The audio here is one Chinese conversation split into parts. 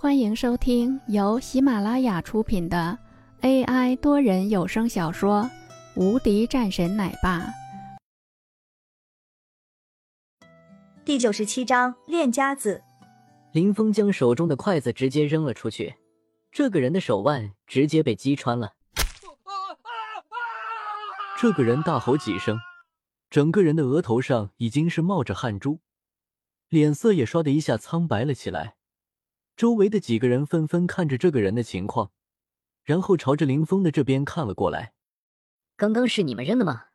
欢迎收听由喜马拉雅出品的 AI 多人有声小说《无敌战神奶爸》第九十七章练家子。林峰将手中的筷子直接扔了出去，这个人的手腕直接被击穿了。这个人大吼几声，整个人的额头上已经是冒着汗珠，脸色也刷的一下苍白了起来。周围的几个人纷纷看着这个人的情况，然后朝着林峰的这边看了过来。刚刚是你们扔的吗？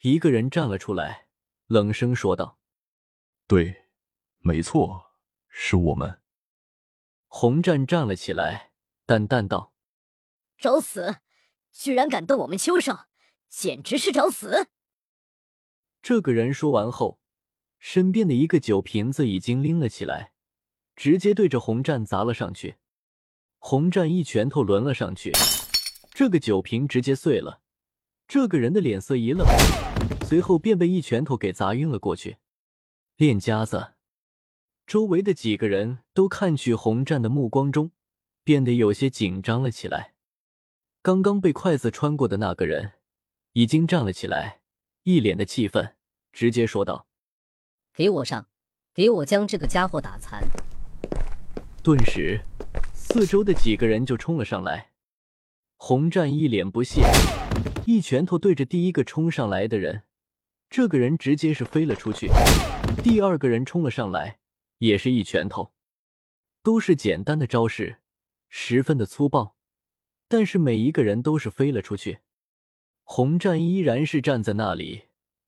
一个人站了出来，冷声说道：“对，没错，是我们。”红战站了起来，淡淡道：“找死！居然敢动我们秋少，简直是找死！”这个人说完后，身边的一个酒瓶子已经拎了起来。直接对着红战砸了上去，红战一拳头抡了上去，这个酒瓶直接碎了。这个人的脸色一愣，随后便被一拳头给砸晕了过去。练家子，周围的几个人都看去红战的目光中变得有些紧张了起来。刚刚被筷子穿过的那个人已经站了起来，一脸的气愤，直接说道：“给我上，给我将这个家伙打残！”顿时，四周的几个人就冲了上来。红战一脸不屑，一拳头对着第一个冲上来的人，这个人直接是飞了出去。第二个人冲了上来，也是一拳头，都是简单的招式，十分的粗暴，但是每一个人都是飞了出去。红战依然是站在那里，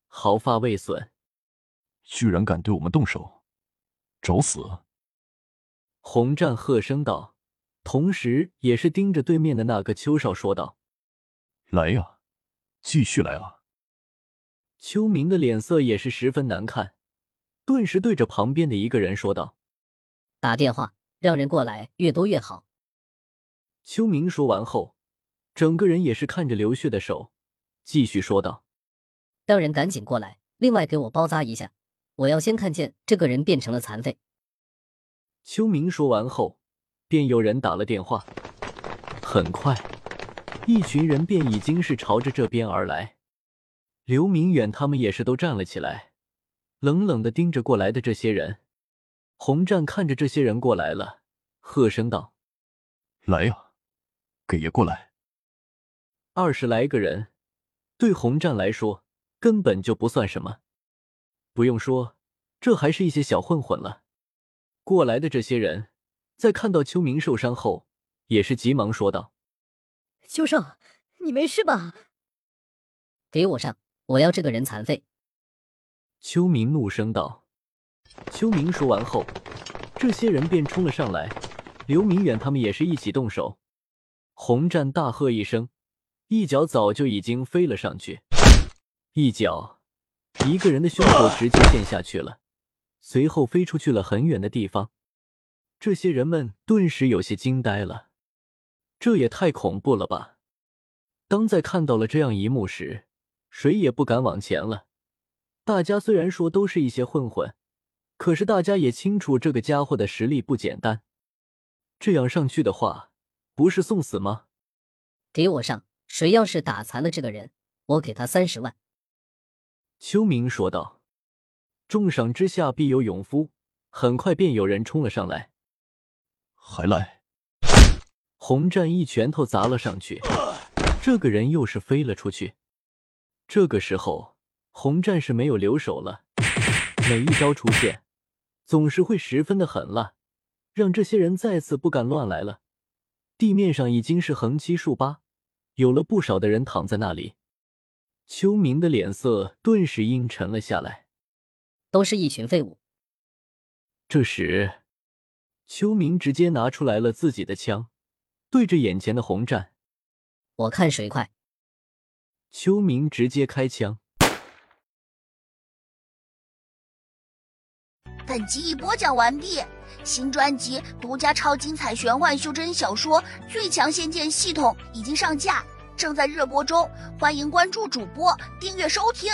毫发未损。居然敢对我们动手，找死！红战喝声道，同时也是盯着对面的那个邱少说道：“来呀，继续来啊！”邱明的脸色也是十分难看，顿时对着旁边的一个人说道：“打电话让人过来，越多越好。”邱明说完后，整个人也是看着流血的手，继续说道：“让人赶紧过来，另外给我包扎一下，我要先看见这个人变成了残废。”秋明说完后，便有人打了电话。很快，一群人便已经是朝着这边而来。刘明远他们也是都站了起来，冷冷的盯着过来的这些人。洪战看着这些人过来了，喝声道：“来呀，给爷过来！”二十来个人，对洪战来说根本就不算什么。不用说，这还是一些小混混了。过来的这些人，在看到秋明受伤后，也是急忙说道：“秋少，你没事吧？给我上！我要这个人残废！”秋明怒声道。秋明说完后，这些人便冲了上来。刘明远他们也是一起动手。洪战大喝一声，一脚早就已经飞了上去，一脚，一个人的胸口直接陷下去了。随后飞出去了很远的地方，这些人们顿时有些惊呆了，这也太恐怖了吧！当在看到了这样一幕时，谁也不敢往前了。大家虽然说都是一些混混，可是大家也清楚这个家伙的实力不简单，这样上去的话，不是送死吗？给我上！谁要是打残了这个人，我给他三十万。”秋明说道。重赏之下必有勇夫，很快便有人冲了上来。还来！红战一拳头砸了上去，这个人又是飞了出去。这个时候，红战是没有留手了，每一招出现，总是会十分的狠辣，让这些人再次不敢乱来了。地面上已经是横七竖八，有了不少的人躺在那里。秋明的脸色顿时阴沉了下来。都是一群废物。这时，秋明直接拿出来了自己的枪，对着眼前的红战，我看谁快。秋明直接开枪。本集已播讲完毕，新专辑独家超精彩玄幻修真小说《最强仙剑系统》已经上架，正在热播中，欢迎关注主播，订阅收听。